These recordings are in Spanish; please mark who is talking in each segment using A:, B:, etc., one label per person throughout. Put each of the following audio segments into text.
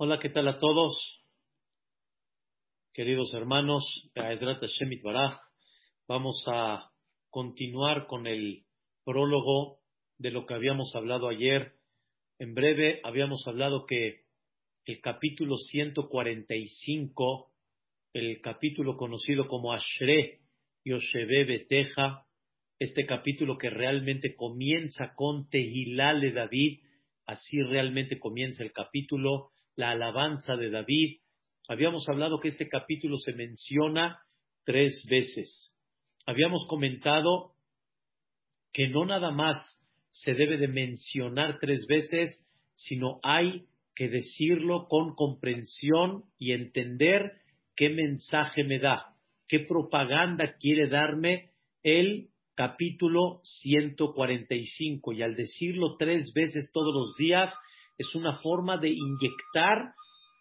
A: Hola, ¿qué tal a todos? Queridos hermanos, vamos a continuar con el prólogo de lo que habíamos hablado ayer. En breve habíamos hablado que el capítulo 145, el capítulo conocido como Ashre Yoshebe Beteja, este capítulo que realmente comienza con Tehilale David, así realmente comienza el capítulo la alabanza de David. Habíamos hablado que este capítulo se menciona tres veces. Habíamos comentado que no nada más se debe de mencionar tres veces, sino hay que decirlo con comprensión y entender qué mensaje me da, qué propaganda quiere darme el capítulo 145. Y al decirlo tres veces todos los días, es una forma de inyectar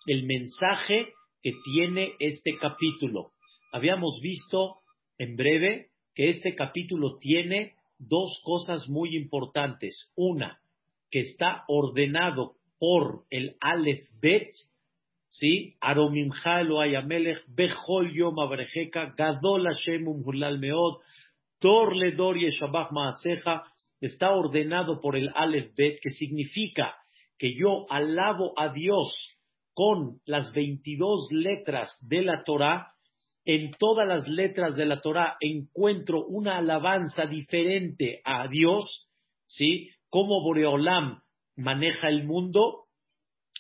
A: el mensaje que tiene este capítulo. Habíamos visto en breve que este capítulo tiene dos cosas muy importantes. Una, que está ordenado por el Aleph Bet, ¿sí? Aromimcha lo ayamelech, bechol yom gadol Hashem umhulal meod, tor ledor yeshabach maaseja, está ordenado por el Aleph Bet, que significa que yo alabo a Dios con las 22 letras de la Torah, en todas las letras de la Torah encuentro una alabanza diferente a Dios, ¿sí? Cómo Boreolam maneja el mundo.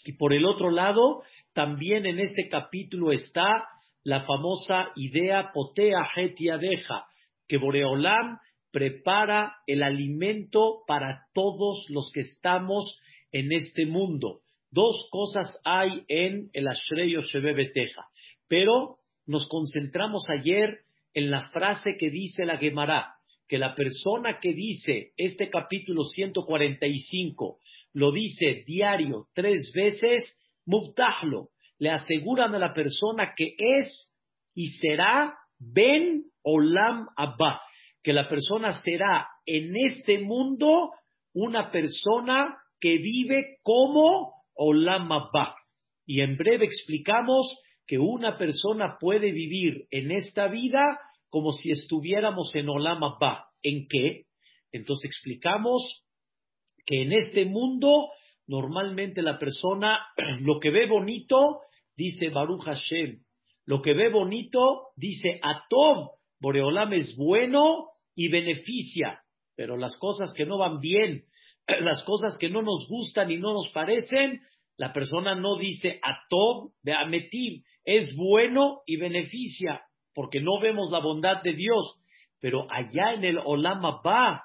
A: Y por el otro lado, también en este capítulo está la famosa idea potea hetia deja, que Boreolam prepara el alimento para todos los que estamos en este mundo. Dos cosas hay en el Ashrei Yoshebe Beteja. Pero nos concentramos ayer en la frase que dice la Gemara, que la persona que dice este capítulo 145 lo dice diario tres veces, mubtahlo, le aseguran a la persona que es y será Ben Olam Abba, que la persona será en este mundo una persona que vive como Olam Y en breve explicamos que una persona puede vivir en esta vida como si estuviéramos en Olam ¿En qué? Entonces explicamos que en este mundo normalmente la persona lo que ve bonito dice Baruch Hashem, lo que ve bonito dice Atov, Boreolam es bueno y beneficia, pero las cosas que no van bien, las cosas que no nos gustan y no nos parecen, la persona no dice Atob de Ametim, es bueno y beneficia, porque no vemos la bondad de Dios. Pero allá en el Olama va,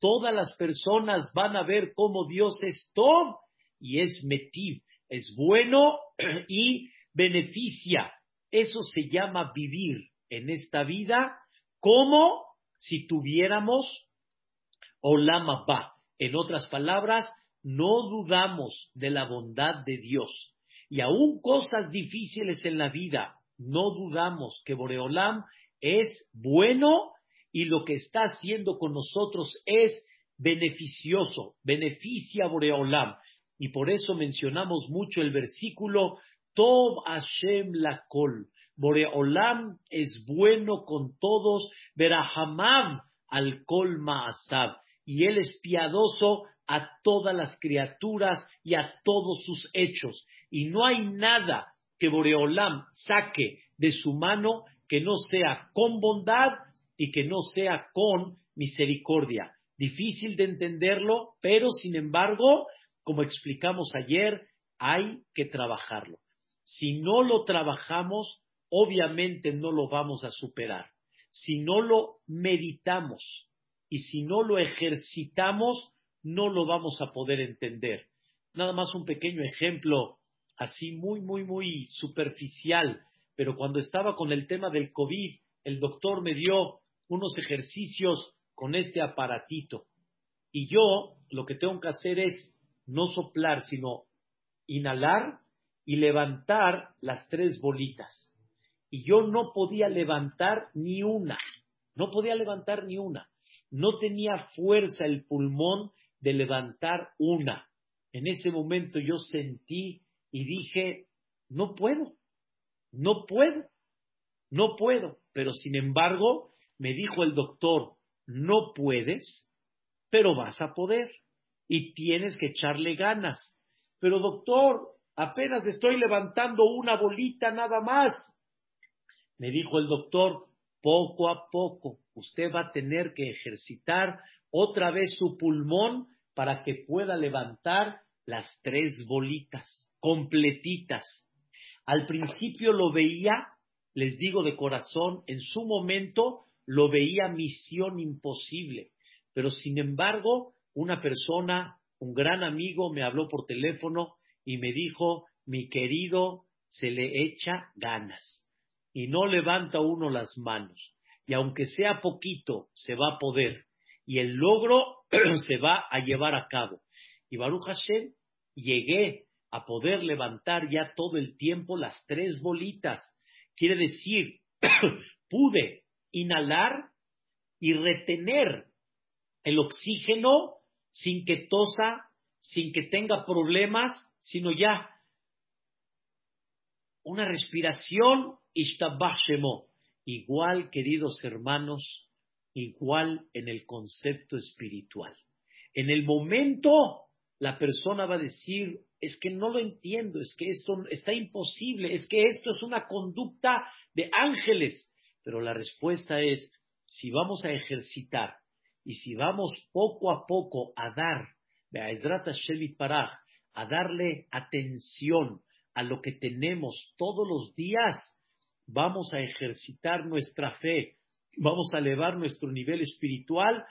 A: todas las personas van a ver cómo Dios es Tob y es Metiv, es bueno y beneficia. Eso se llama vivir en esta vida como si tuviéramos Olama va. En otras palabras, no dudamos de la bondad de Dios. Y aún cosas difíciles en la vida, no dudamos que Boreolam es bueno y lo que está haciendo con nosotros es beneficioso, beneficia Boreolam. Y por eso mencionamos mucho el versículo Tov Hashem Lakol. Boreolam es bueno con todos, Berahamav al Kol Ma'asab y Él es piadoso a todas las criaturas y a todos sus hechos. Y no hay nada que Boreolam saque de su mano que no sea con bondad y que no sea con misericordia. Difícil de entenderlo, pero sin embargo, como explicamos ayer, hay que trabajarlo. Si no lo trabajamos, obviamente no lo vamos a superar. Si no lo meditamos, y si no lo ejercitamos, no lo vamos a poder entender. Nada más un pequeño ejemplo, así muy, muy, muy superficial, pero cuando estaba con el tema del COVID, el doctor me dio unos ejercicios con este aparatito. Y yo lo que tengo que hacer es no soplar, sino inhalar y levantar las tres bolitas. Y yo no podía levantar ni una, no podía levantar ni una no tenía fuerza el pulmón de levantar una. En ese momento yo sentí y dije, no puedo, no puedo, no puedo. Pero sin embargo, me dijo el doctor, no puedes, pero vas a poder y tienes que echarle ganas. Pero doctor, apenas estoy levantando una bolita nada más. Me dijo el doctor, poco a poco, usted va a tener que ejercitar otra vez su pulmón para que pueda levantar las tres bolitas completitas. Al principio lo veía, les digo de corazón, en su momento lo veía misión imposible, pero sin embargo, una persona, un gran amigo, me habló por teléfono y me dijo, mi querido, se le echa ganas y no levanta uno las manos. Y aunque sea poquito, se va a poder. Y el logro se va a llevar a cabo. Y Baruch Hashem, llegué a poder levantar ya todo el tiempo las tres bolitas. Quiere decir, pude inhalar y retener el oxígeno sin que tosa, sin que tenga problemas, sino ya una respiración ishtabashemo. Igual, queridos hermanos, igual en el concepto espiritual. En el momento, la persona va a decir, es que no lo entiendo, es que esto está imposible, es que esto es una conducta de ángeles. Pero la respuesta es, si vamos a ejercitar y si vamos poco a poco a dar, a darle atención a lo que tenemos todos los días, vamos a ejercitar nuestra fe, vamos a elevar nuestro nivel espiritual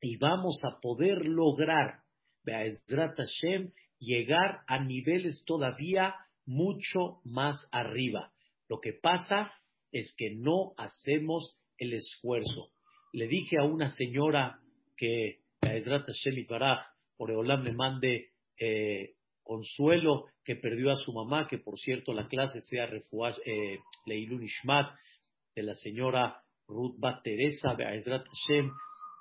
A: y vamos a poder lograr, Hashem, llegar a niveles todavía mucho más arriba. Lo que pasa es que no hacemos el esfuerzo. Le dije a una señora que Edrat Hashem y Baraj, por Eolam le mande eh, consuelo, que perdió a su mamá, que por cierto la clase sea eh, Leilun Ishmat, de la señora Ruth Bat Teresa, Edrat Hashem.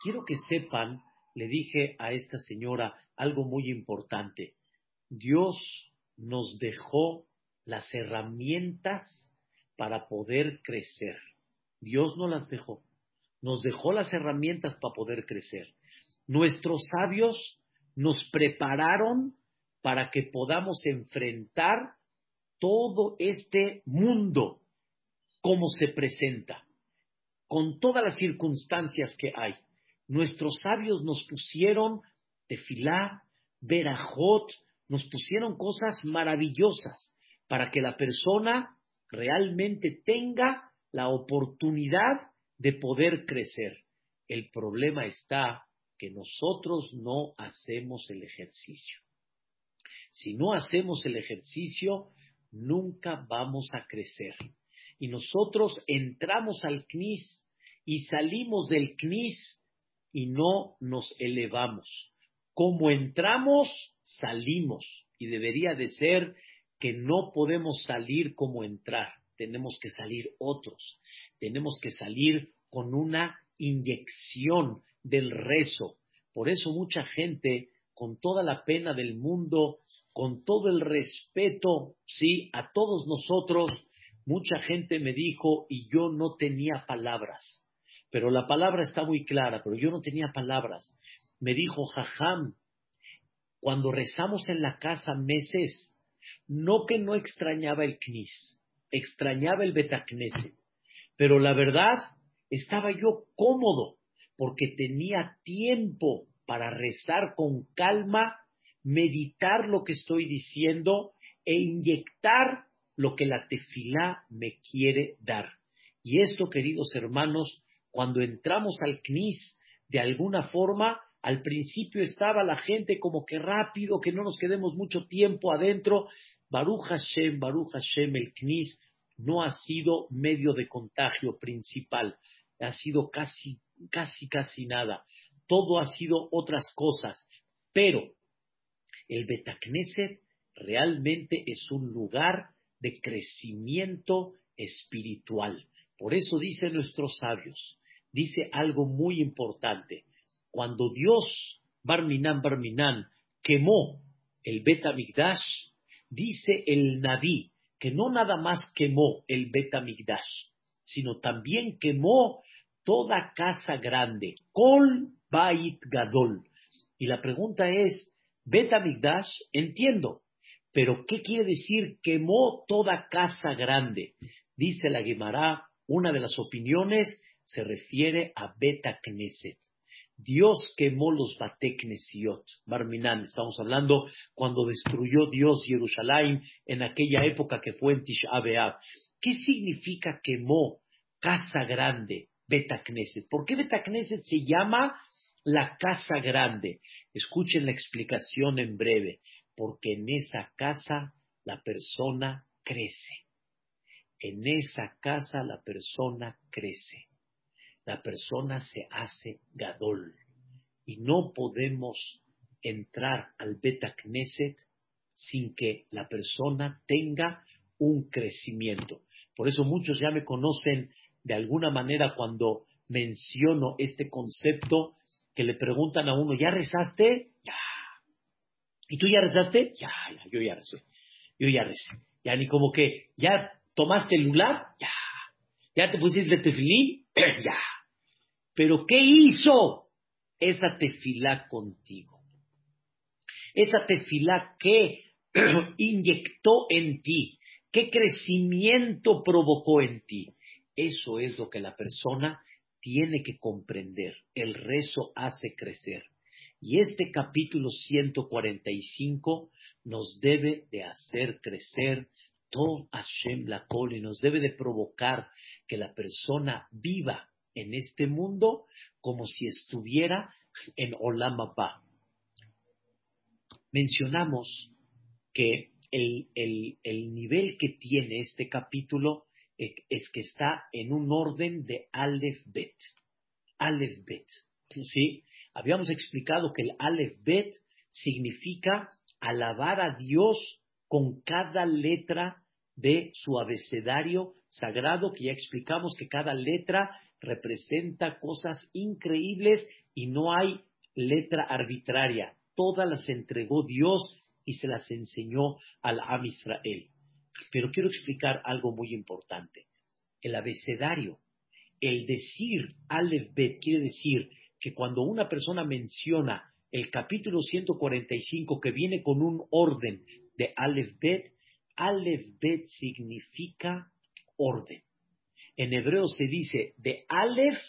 A: Quiero que sepan, le dije a esta señora algo muy importante. Dios nos dejó las herramientas para poder crecer. Dios no las dejó. Nos dejó las herramientas para poder crecer. Nuestros sabios nos prepararon para que podamos enfrentar todo este mundo como se presenta, con todas las circunstancias que hay. Nuestros sabios nos pusieron tefilá, verajot, nos pusieron cosas maravillosas para que la persona realmente tenga la oportunidad de poder crecer. El problema está que nosotros no hacemos el ejercicio. Si no hacemos el ejercicio, nunca vamos a crecer. Y nosotros entramos al CNIS y salimos del CNIS y no nos elevamos. Como entramos, salimos. Y debería de ser que no podemos salir como entrar. Tenemos que salir otros. Tenemos que salir con una inyección del rezo. Por eso mucha gente, con toda la pena del mundo, con todo el respeto, sí, a todos nosotros, mucha gente me dijo y yo no tenía palabras. Pero la palabra está muy clara, pero yo no tenía palabras. Me dijo, Jajam, cuando rezamos en la casa meses, no que no extrañaba el knis, extrañaba el betacneset, pero la verdad estaba yo cómodo porque tenía tiempo para rezar con calma, meditar lo que estoy diciendo e inyectar lo que la tefilá me quiere dar. Y esto, queridos hermanos, cuando entramos al CNIS, de alguna forma, al principio estaba la gente como que rápido, que no nos quedemos mucho tiempo adentro. Baruch Hashem, Baruch Hashem, el CNIS no ha sido medio de contagio principal, ha sido casi, casi, casi nada. Todo ha sido otras cosas, pero el Betacneset realmente es un lugar de crecimiento espiritual. Por eso dicen nuestros sabios, dice algo muy importante. Cuando Dios, Barminan, Barminan, quemó el Betamigdash, dice el Naví que no nada más quemó el Betamigdash, sino también quemó toda casa grande, Kol Bait Gadol. Y la pregunta es, Betamigdash, entiendo, pero ¿qué quiere decir quemó toda casa grande? Dice la Gemara, una de las opiniones se refiere a Beta Knesset. Dios quemó los Bateknesiot, Barminan, estamos hablando cuando destruyó Dios Jerusalén en aquella época que fue en Tish ¿Qué significa quemó casa grande, Beta Knesset? ¿Por qué Beta Knesset se llama la casa grande? Escuchen la explicación en breve, porque en esa casa la persona crece. En esa casa la persona crece la persona se hace gadol. Y no podemos entrar al Beta Knesset sin que la persona tenga un crecimiento. Por eso muchos ya me conocen de alguna manera cuando menciono este concepto que le preguntan a uno, ¿ya rezaste? Ya. ¿Y tú ya rezaste? Ya, ya, yo ya recé. Yo ya recé. Ya ni como que, ¿ya tomaste el lular? Ya. ¿Ya te pusiste tefilín? ya. Pero ¿qué hizo esa tefilá contigo? Esa tefilá que inyectó en ti, qué crecimiento provocó en ti. Eso es lo que la persona tiene que comprender. El rezo hace crecer. Y este capítulo 145 nos debe de hacer crecer todo Hashem la y nos debe de provocar que la persona viva en este mundo como si estuviera en Olam Mencionamos que el, nivel que tiene este capítulo es, que está en un orden de Aleph Bet. Aleph Bet. ¿Sí? Habíamos explicado que el Aleph Bet significa alabar a Dios con cada letra de su abecedario sagrado, que ya explicamos que cada letra representa cosas increíbles y no hay letra arbitraria. Todas las entregó Dios y se las enseñó al Am Israel. Pero quiero explicar algo muy importante. El abecedario, el decir Aleph Bet, quiere decir que cuando una persona menciona el capítulo 145 que viene con un orden de Aleph Bet, Aleph Bet significa orden. En hebreo se dice de Aleph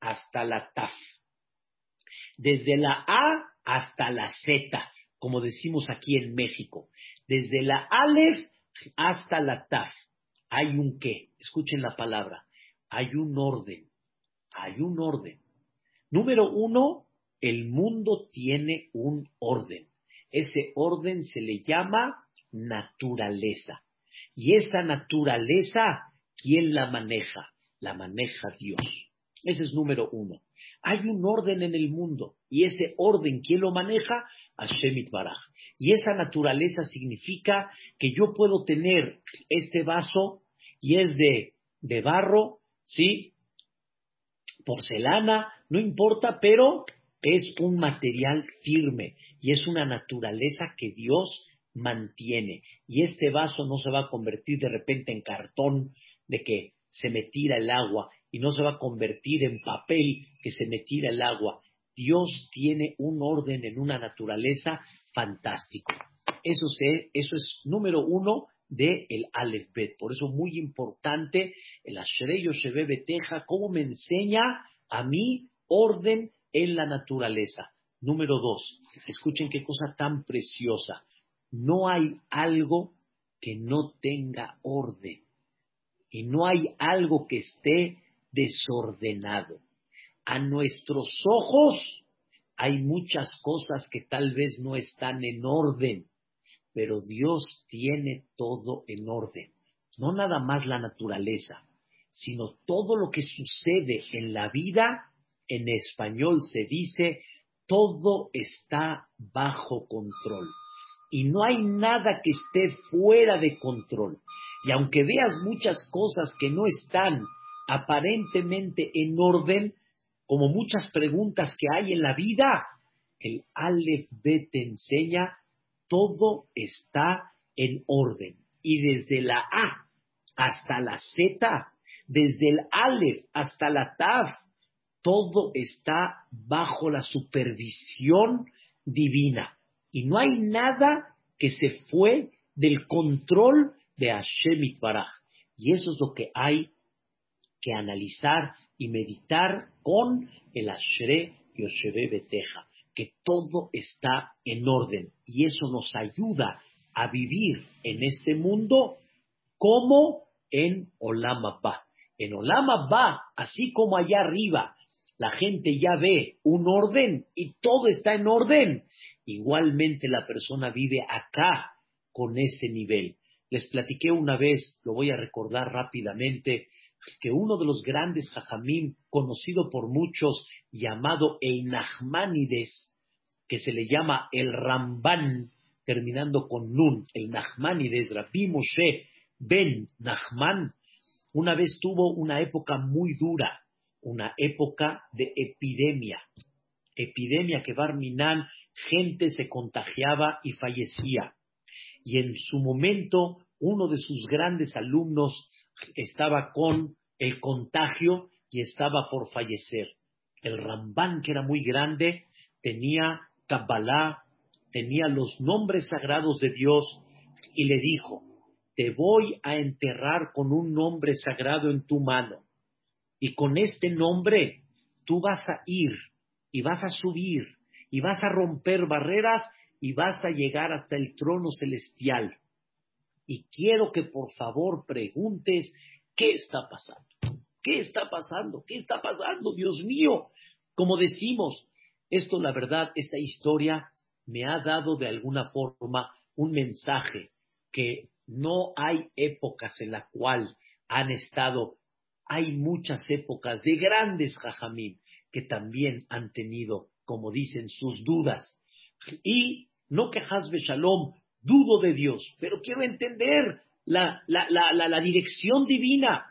A: hasta la Taf. Desde la A hasta la Z, como decimos aquí en México. Desde la Aleph hasta la Taf. Hay un qué. Escuchen la palabra. Hay un orden. Hay un orden. Número uno, el mundo tiene un orden. Ese orden se le llama naturaleza. Y esa naturaleza ¿Quién la maneja? La maneja Dios. Ese es número uno. Hay un orden en el mundo y ese orden, ¿quién lo maneja? Hashem Baraj. Y esa naturaleza significa que yo puedo tener este vaso y es de, de barro, ¿sí? Porcelana, no importa, pero es un material firme y es una naturaleza que Dios mantiene. Y este vaso no se va a convertir de repente en cartón de que se me tira el agua y no se va a convertir en papel que se me tira el agua. Dios tiene un orden en una naturaleza fantástico. Eso, eso es número uno de el Aleph Bet. Por eso muy importante el Ashrei Yoshebe Beteja, cómo me enseña a mí orden en la naturaleza. Número dos, escuchen qué cosa tan preciosa. No hay algo que no tenga orden y no hay algo que esté desordenado. A nuestros ojos hay muchas cosas que tal vez no están en orden, pero Dios tiene todo en orden. No nada más la naturaleza, sino todo lo que sucede en la vida, en español se dice, todo está bajo control. Y no hay nada que esté fuera de control. Y aunque veas muchas cosas que no están aparentemente en orden, como muchas preguntas que hay en la vida, el Aleph B te enseña, todo está en orden. Y desde la A hasta la Z, desde el Aleph hasta la Tav, todo está bajo la supervisión divina. Y no hay nada que se fue del control de Hashem Itbaraj. Y eso es lo que hay que analizar y meditar con el Ashre Yoshebe Beteja, que todo está en orden. Y eso nos ayuda a vivir en este mundo como en Olama Ba. En Olama Ba, así como allá arriba, la gente ya ve un orden y todo está en orden. Igualmente la persona vive acá con ese nivel. Les platiqué una vez, lo voy a recordar rápidamente, que uno de los grandes jajamim, conocido por muchos, llamado el que se le llama el Ramban, terminando con Nun, el Nachmanides, Rabbi Moshe Ben Nachman, una vez tuvo una época muy dura, una época de epidemia. Epidemia que Barminan, gente se contagiaba y fallecía. Y en su momento, uno de sus grandes alumnos estaba con el contagio y estaba por fallecer. El Rambán, que era muy grande, tenía Kabbalah, tenía los nombres sagrados de Dios y le dijo, te voy a enterrar con un nombre sagrado en tu mano. Y con este nombre tú vas a ir y vas a subir y vas a romper barreras y vas a llegar hasta el trono celestial. Y quiero que por favor preguntes qué está pasando. ¿Qué está pasando? ¿Qué está pasando? Dios mío. Como decimos, esto la verdad, esta historia me ha dado de alguna forma un mensaje que no hay épocas en la cual han estado, hay muchas épocas de grandes jajamín que también han tenido, como dicen, sus dudas. Y no que Hasbe Shalom, dudo de Dios, pero quiero entender la, dirección divina.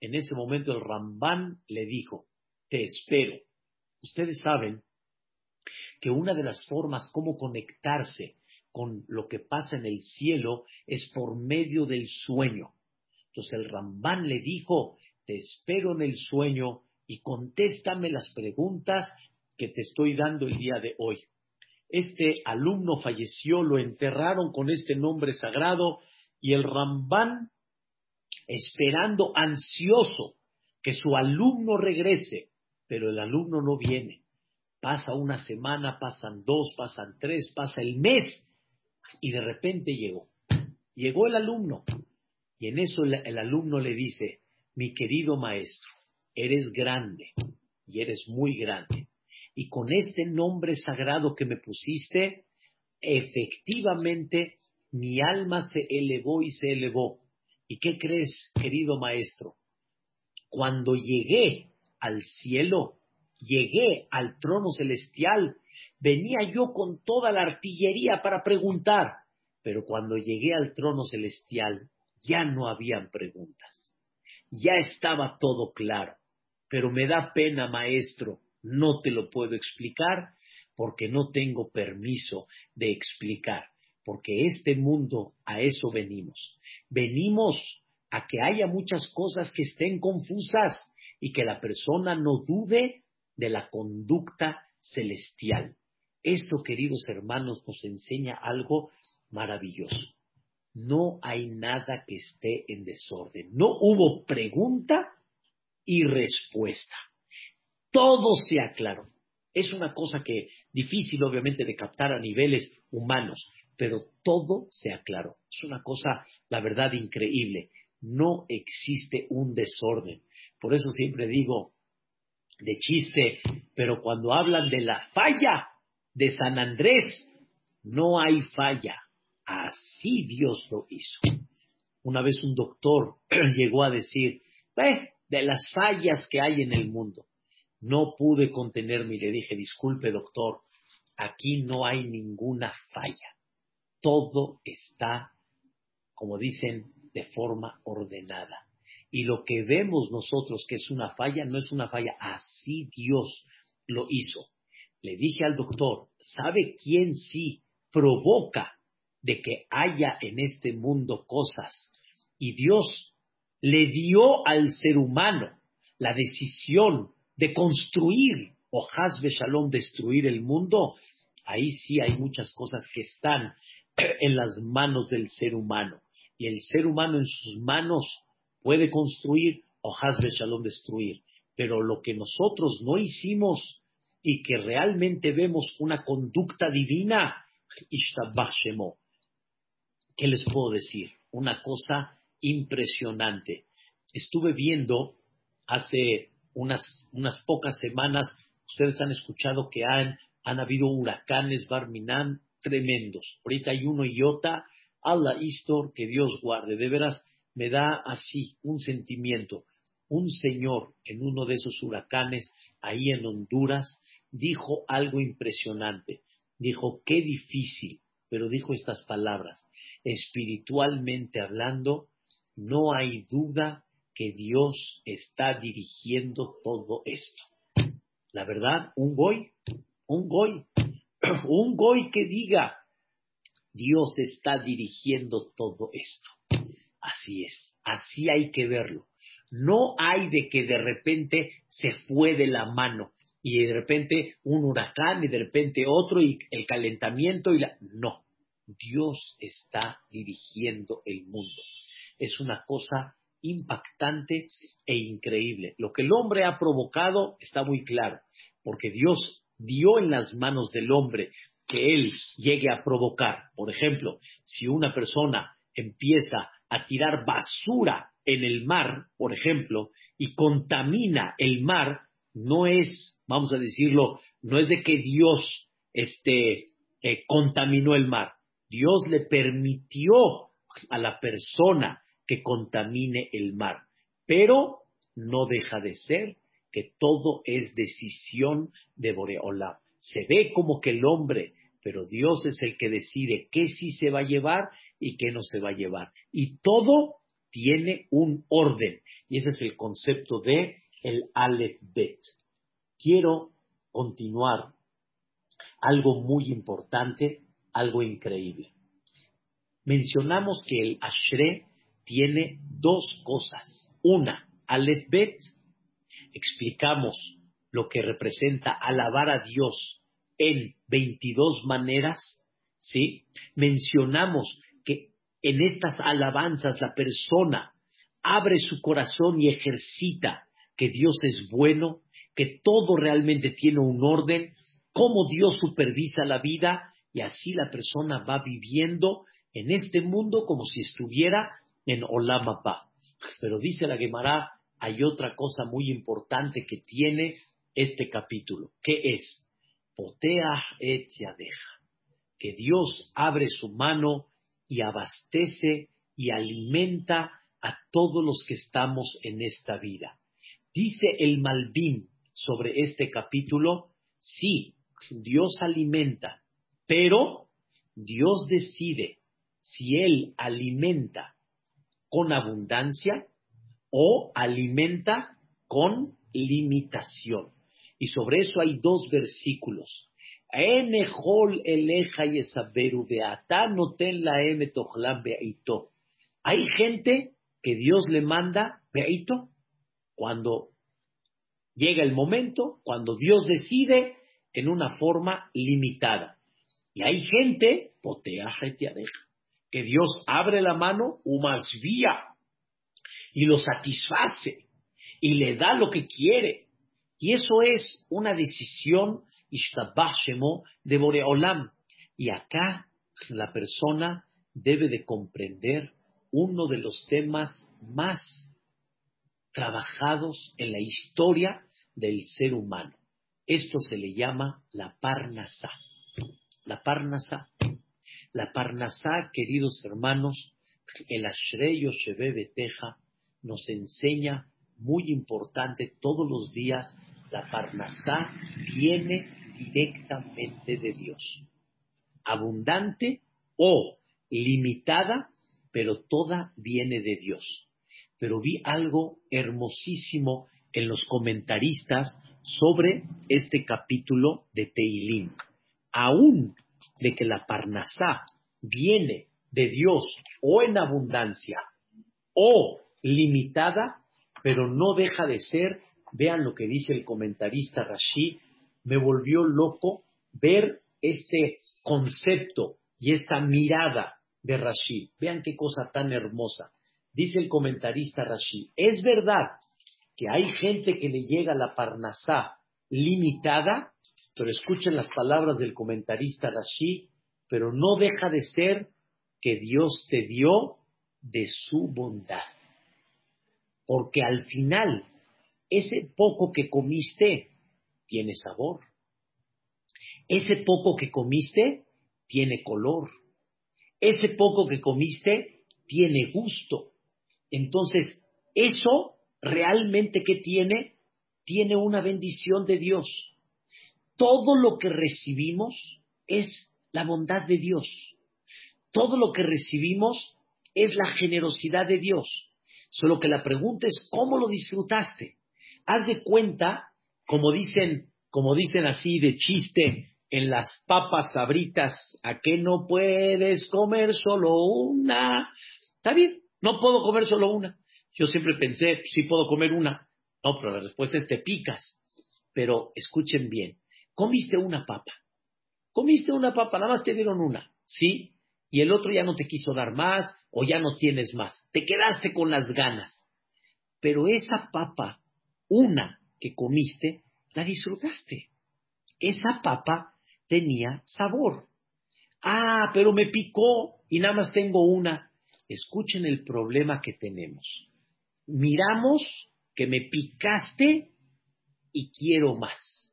A: En ese momento el Rambán le dijo, te espero. Ustedes saben que una de las formas como conectarse con lo que pasa en el cielo es por medio del sueño. Entonces el Rambán le dijo, te espero en el sueño y contéstame las preguntas que te estoy dando el día de hoy. Este alumno falleció, lo enterraron con este nombre sagrado y el Rambán, esperando ansioso que su alumno regrese, pero el alumno no viene. Pasa una semana, pasan dos, pasan tres, pasa el mes y de repente llegó. Llegó el alumno y en eso el, alumno le dice, mi querido maestro, eres grande y eres muy grande. Y con este nombre sagrado que me pusiste, efectivamente mi alma se elevó y se elevó. ¿Y qué crees, querido maestro? Cuando llegué al cielo, llegué al trono celestial, venía yo con toda la artillería para preguntar, pero cuando llegué al trono celestial ya no habían preguntas, ya estaba todo claro, pero me da pena, maestro, no te lo puedo explicar porque no tengo permiso de explicar, porque este mundo a eso venimos. Venimos a que haya muchas cosas que estén confusas y que la persona no dude de la conducta celestial. Esto, queridos hermanos, nos enseña algo maravilloso. No hay nada que esté en desorden. No hubo pregunta y respuesta. Todo se aclaró. Es una cosa que difícil, obviamente, de captar a niveles humanos, pero todo se aclaró. Es una cosa, la verdad, increíble. No existe un desorden. Por eso siempre digo, de chiste, pero cuando hablan de la falla de San Andrés, no hay falla. Así Dios lo hizo. Una vez un doctor llegó a decir, de las fallas que hay en el mundo. No pude contenerme y le dije, disculpe doctor, aquí no hay ninguna falla. Todo está, como dicen, de forma ordenada. Y lo que vemos nosotros que es una falla, no es una falla, así Dios lo hizo. Le dije al doctor, ¿sabe quién sí provoca de que haya en este mundo cosas y Dios le dio al ser humano la decisión de construir o Hazbe Shalom destruir el mundo, ahí sí hay muchas cosas que están en las manos del ser humano. Y el ser humano en sus manos puede construir o Hazbe Shalom destruir. Pero lo que nosotros no hicimos y que realmente vemos una conducta divina, ¿qué les puedo decir? Una cosa impresionante. Estuve viendo hace unas, unas pocas semanas, ustedes han escuchado que han, han habido huracanes Barminan tremendos. Ahorita hay uno iota, Allah Istor, que Dios guarde. De veras, me da así un sentimiento. Un señor en uno de esos huracanes, ahí en Honduras, dijo algo impresionante. Dijo, qué difícil, pero dijo estas palabras. Espiritualmente hablando, no hay duda que Dios está dirigiendo todo esto. La verdad, un goy, un goy, un goy que diga, Dios está dirigiendo todo esto. Así es, así hay que verlo. No hay de que de repente se fue de la mano y de repente un huracán y de repente otro y el calentamiento y la... No, Dios está dirigiendo el mundo. Es una cosa impactante e increíble. Lo que el hombre ha provocado está muy claro, porque Dios dio en las manos del hombre que él llegue a provocar. Por ejemplo, si una persona empieza a tirar basura en el mar, por ejemplo, y contamina el mar, no es, vamos a decirlo, no es de que Dios este, eh, contaminó el mar. Dios le permitió a la persona que contamine el mar. Pero no deja de ser que todo es decisión de Boreola. Se ve como que el hombre, pero Dios es el que decide qué sí se va a llevar y qué no se va a llevar. Y todo tiene un orden. Y ese es el concepto de el Aleph Bet. Quiero continuar algo muy importante, algo increíble. Mencionamos que el Ashre tiene dos cosas. Una, Aleph Bet, explicamos lo que representa alabar a Dios en 22 maneras, ¿sí? Mencionamos que en estas alabanzas la persona abre su corazón y ejercita que Dios es bueno, que todo realmente tiene un orden, cómo Dios supervisa la vida y así la persona va viviendo en este mundo como si estuviera en Olamapa. Pero dice la Gemara, hay otra cosa muy importante que tiene este capítulo, que es Poteah et yadeja, que Dios abre su mano y abastece y alimenta a todos los que estamos en esta vida. Dice el Malvin sobre este capítulo, sí, Dios alimenta, pero Dios decide si Él alimenta con abundancia o alimenta con limitación. Y sobre eso hay dos versículos. Hay gente que Dios le manda beito cuando llega el momento, cuando Dios decide en una forma limitada. Y hay gente, poteaje te deja que Dios abre la mano, vía y lo satisface y le da lo que quiere. Y eso es una decisión de Boreolam. Y acá la persona debe de comprender uno de los temas más trabajados en la historia del ser humano. Esto se le llama la parnasa. La parnasa la Parnasá, queridos hermanos, el Ashrey Yoshebe Beteja nos enseña muy importante todos los días, la Parnasá viene directamente de Dios. Abundante o limitada, pero toda viene de Dios. Pero vi algo hermosísimo en los comentaristas sobre este capítulo de Teilim. Aún de que la Parnasá viene de Dios o en abundancia o limitada, pero no deja de ser, vean lo que dice el comentarista Rashi, me volvió loco ver este concepto y esta mirada de Rashi. Vean qué cosa tan hermosa. Dice el comentarista Rashi, es verdad que hay gente que le llega la parnasá limitada, pero escuchen las palabras del comentarista Rashi, pero no deja de ser que Dios te dio de su bondad. Porque al final, ese poco que comiste tiene sabor. Ese poco que comiste tiene color. Ese poco que comiste tiene gusto. Entonces, eso realmente que tiene, tiene una bendición de Dios. Todo lo que recibimos es la bondad de Dios. Todo lo que recibimos es la generosidad de Dios. Solo que la pregunta es cómo lo disfrutaste. Haz de cuenta, como dicen, como dicen así de chiste, en las papas sabritas, ¿a qué no puedes comer solo una? Está bien, no puedo comer solo una. Yo siempre pensé, sí puedo comer una. No, pero la respuesta es te picas. Pero escuchen bien, comiste una papa. Comiste una papa, nada más te dieron una, ¿sí? Y el otro ya no te quiso dar más o ya no tienes más. Te quedaste con las ganas. Pero esa papa, una que comiste, la disfrutaste. Esa papa tenía sabor. Ah, pero me picó y nada más tengo una. Escuchen el problema que tenemos. Miramos que me picaste y quiero más.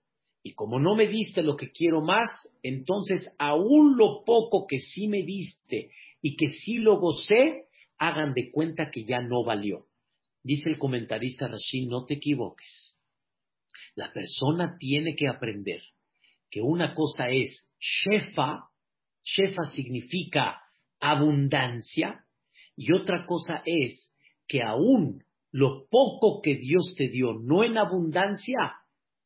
A: Y como no me diste lo que quiero más, entonces aún lo poco que sí me diste y que sí lo gocé, hagan de cuenta que ya no valió. Dice el comentarista Rashid, no te equivoques. La persona tiene que aprender que una cosa es shefa, shefa significa abundancia, y otra cosa es que aún lo poco que Dios te dio, no en abundancia,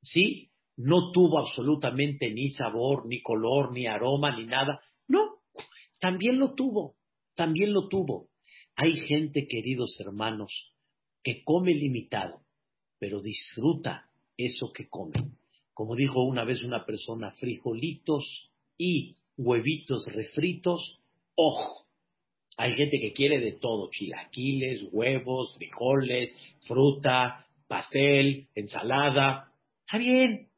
A: ¿sí? No tuvo absolutamente ni sabor, ni color, ni aroma, ni nada. No, también lo tuvo, también lo tuvo. Hay gente, queridos hermanos, que come limitado, pero disfruta eso que come como dijo una vez una persona, frijolitos y huevitos refritos, ojo. Hay gente que quiere de todo, chilaquiles, huevos, frijoles, fruta, pastel, ensalada. Está bien.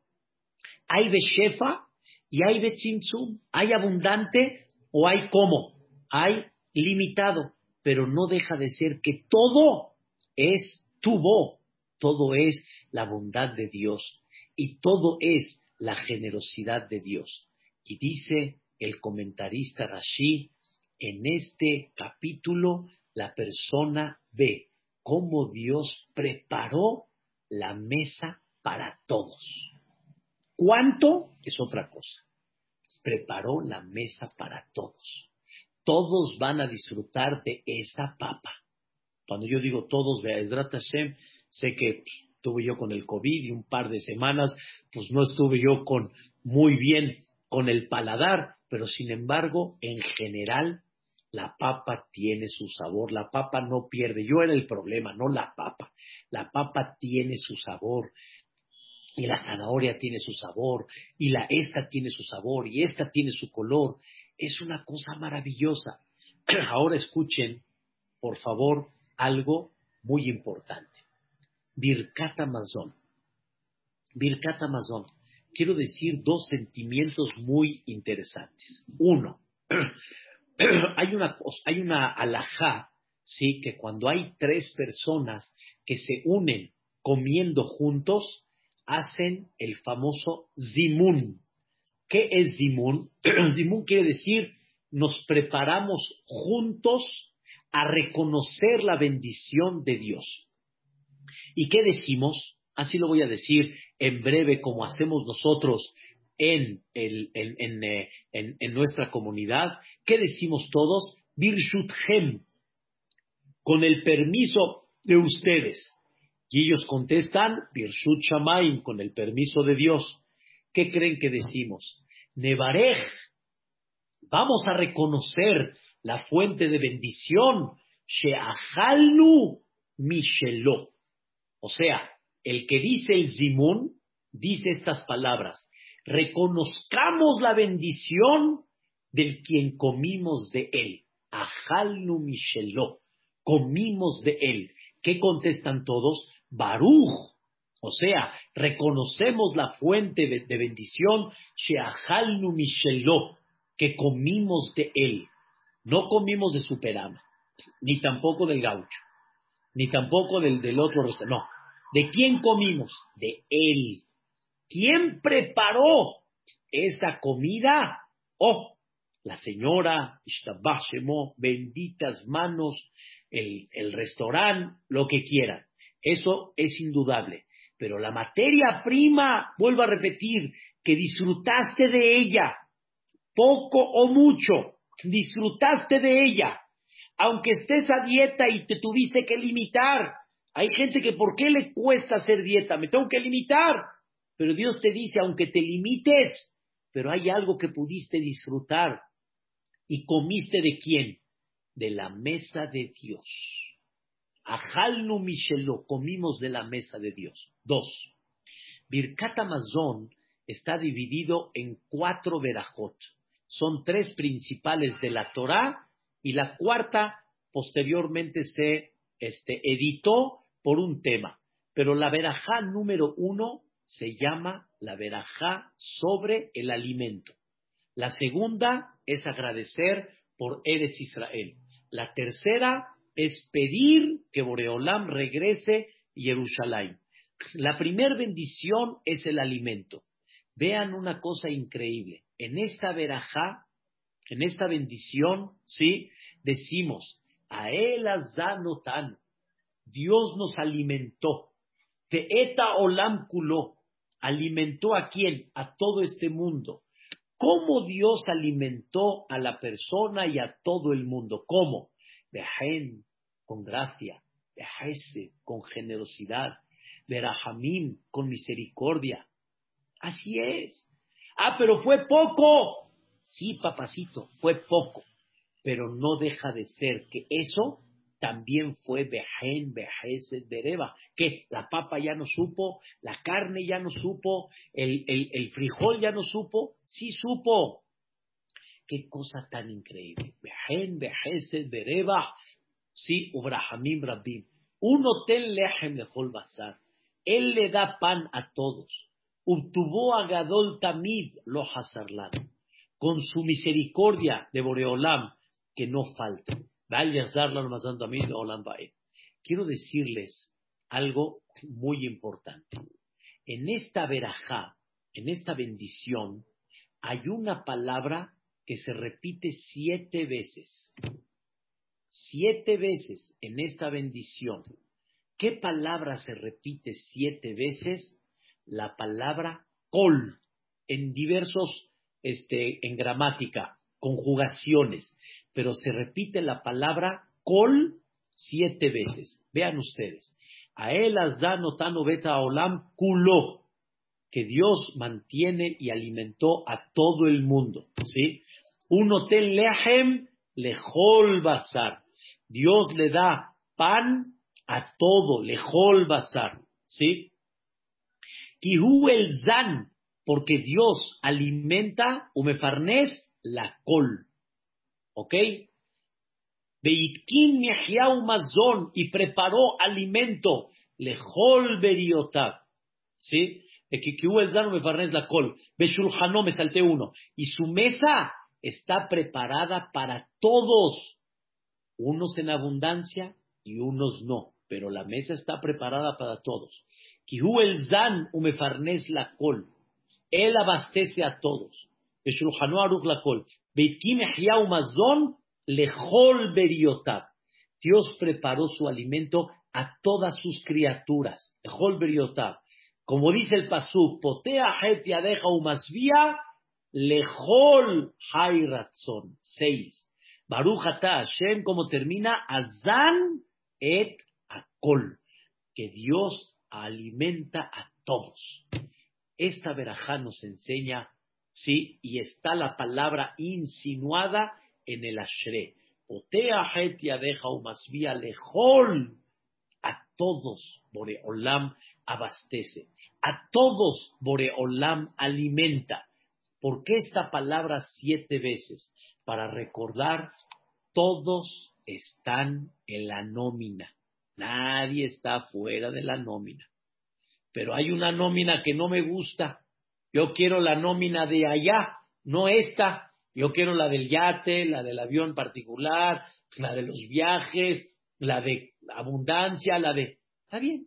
A: Hay de shefa y hay de tzimtzum. Hay abundante o hay como. Hay limitado. Pero no deja de ser que todo es tuvo. Todo es la bondad de Dios y todo es la generosidad de Dios. Y dice el comentarista Rashi, en este capítulo la persona ve cómo Dios preparó la mesa para todos. ¿Cuánto? Es otra cosa. Preparó la mesa para todos. Todos van a disfrutar de esa papa. Cuando yo digo todos, Hashem, sé que estuve yo con el COVID y un par de semanas, pues no estuve yo con muy bien con el paladar, pero sin embargo, en general, la papa tiene su sabor, la papa no pierde. Yo era el problema, no la papa. La papa tiene su sabor. Y la zanahoria tiene su sabor, y la esta tiene su sabor, y esta tiene su color. Es una cosa maravillosa. Ahora escuchen, por favor, algo muy importante. Birkat Amazon. Birkat Amazon. Quiero decir dos sentimientos muy interesantes. Uno, hay una, hay una alajá, sí, que cuando hay tres personas que se unen comiendo juntos, hacen el famoso zimun. ¿Qué es zimun? zimun quiere decir nos preparamos juntos a reconocer la bendición de Dios. ¿Y qué decimos? Así lo voy a decir en breve, como hacemos nosotros en, eh, nuestra comunidad. ¿Qué decimos todos? Birshuthem, con el permiso de ustedes. Y ellos contestan, Birshut Shamaim, con el permiso de Dios. ¿Qué creen que decimos? Nevarej, Vamos a reconocer la fuente de bendición, Sheahalnu Mishelo. O sea, el que dice el Zimun dice estas palabras. Reconozcamos la bendición del quien comimos de él. Ahalnu Mishelo. Comimos de él. ¿Qué contestan todos? Baruch. O sea, reconocemos la fuente de, bendición, Sheahalnu Mishelo, que comimos de él. No comimos de Superama, ni tampoco del gaucho, ni tampoco del, del otro restaurante. No. ¿De quién comimos? De él. ¿Quién preparó esa comida? Oh, la señora Ishtabashemo, benditas manos, el, el restaurante, lo que quieran. Eso es indudable. Pero la materia prima, vuelvo a repetir, que disfrutaste de ella, poco o mucho, disfrutaste de ella, aunque estés a dieta y te tuviste que limitar. Hay gente que ¿por qué le cuesta hacer dieta? Me tengo que limitar. Pero Dios te dice, aunque te limites, pero hay algo que pudiste disfrutar. ¿Y comiste de quién? De la mesa de Dios. Ajalnu Michelo, comimos de la mesa de Dios. Dos. Birkat Amazon está dividido en cuatro verajot. Son tres principales de la Torah y la cuarta posteriormente se este, editó por un tema. Pero la verajá número uno se llama la verajá sobre el alimento. La segunda es agradecer por Eres Israel. La tercera es pedir que Boreolam regrese Jerusalén. La primera bendición es el alimento. Vean una cosa increíble. En esta verajá, en esta bendición, ¿sí? Decimos, a él azanotan, Dios nos alimentó. Teeta olam kulo, alimentó a quién? A todo este mundo. ¿Cómo Dios alimentó a la persona y a todo el mundo? ¿Cómo? Bejen, con gracia, Behese, con generosidad, Berajamim, con misericordia. Así es. Ah, pero fue poco. Sí, papacito, fue poco. Pero no deja de ser que eso también fue Bejen, Behese, Bereba. Que la papa ya no supo, la carne ya no supo, el, el, frijol ya no supo. Sí supo. Qué cosa tan increíble. Bejen, Behese, Bereba. Sí, Ubrahamim Rabbim. Un hotel lehem lejol bazar. Él le da pan a todos. Ubtuvo a Gadol Tamid lo hasarlan. Con su misericordia de Boreolam, que no falte. Quiero decirles algo muy importante. En esta verajá, en esta bendición, hay una palabra que se repite siete veces. Siete veces en esta bendición. ¿Qué palabra se repite siete veces? La palabra col, en diversos, este, en gramática, conjugaciones, pero se repite la palabra col siete veces. Vean ustedes. A él notano beta olam culo, que Dios mantiene y alimentó a todo el mundo. ¿sí? Un hotel lehem lejol bazar. Dios le da pan a todo, lejol bazar. ¿sí? Kihu el zan, porque Dios alimenta, umefarnes, la col. ¿Ok? Beitkin mazón y preparó alimento, lejol beriotab. ¿Sí? el zano me la col. Beshulhano me salté uno. Y su mesa está preparada para todos. Unos en abundancia y unos no. Pero la mesa está preparada para todos. Kihu el zan farnes la col. Él abastece a todos. Beshulhano aruch la col. Dios preparó su alimento a todas sus criaturas. Lejol. Como dice el pasú, potea het yadeja umasvia, lejol hayratzon. Seis. Baruch Hashem, como termina, azan et akol. Que Dios alimenta a todos. Esta verajá nos enseña ¿sí? Y está la palabra insinuada en el ashre. Otea hetia deja umasvía lejol. A todos Boreolam abastece. A todos Boreolam alimenta. ¿Por qué esta palabra siete veces? Para recordar, todos están en la nómina. Nadie está fuera de la nómina. Pero hay una nómina que no me gusta. Yo quiero la nómina de allá, no esta. Yo quiero la del yate, la del avión particular, la de los viajes, la de abundancia, la de... Está bien.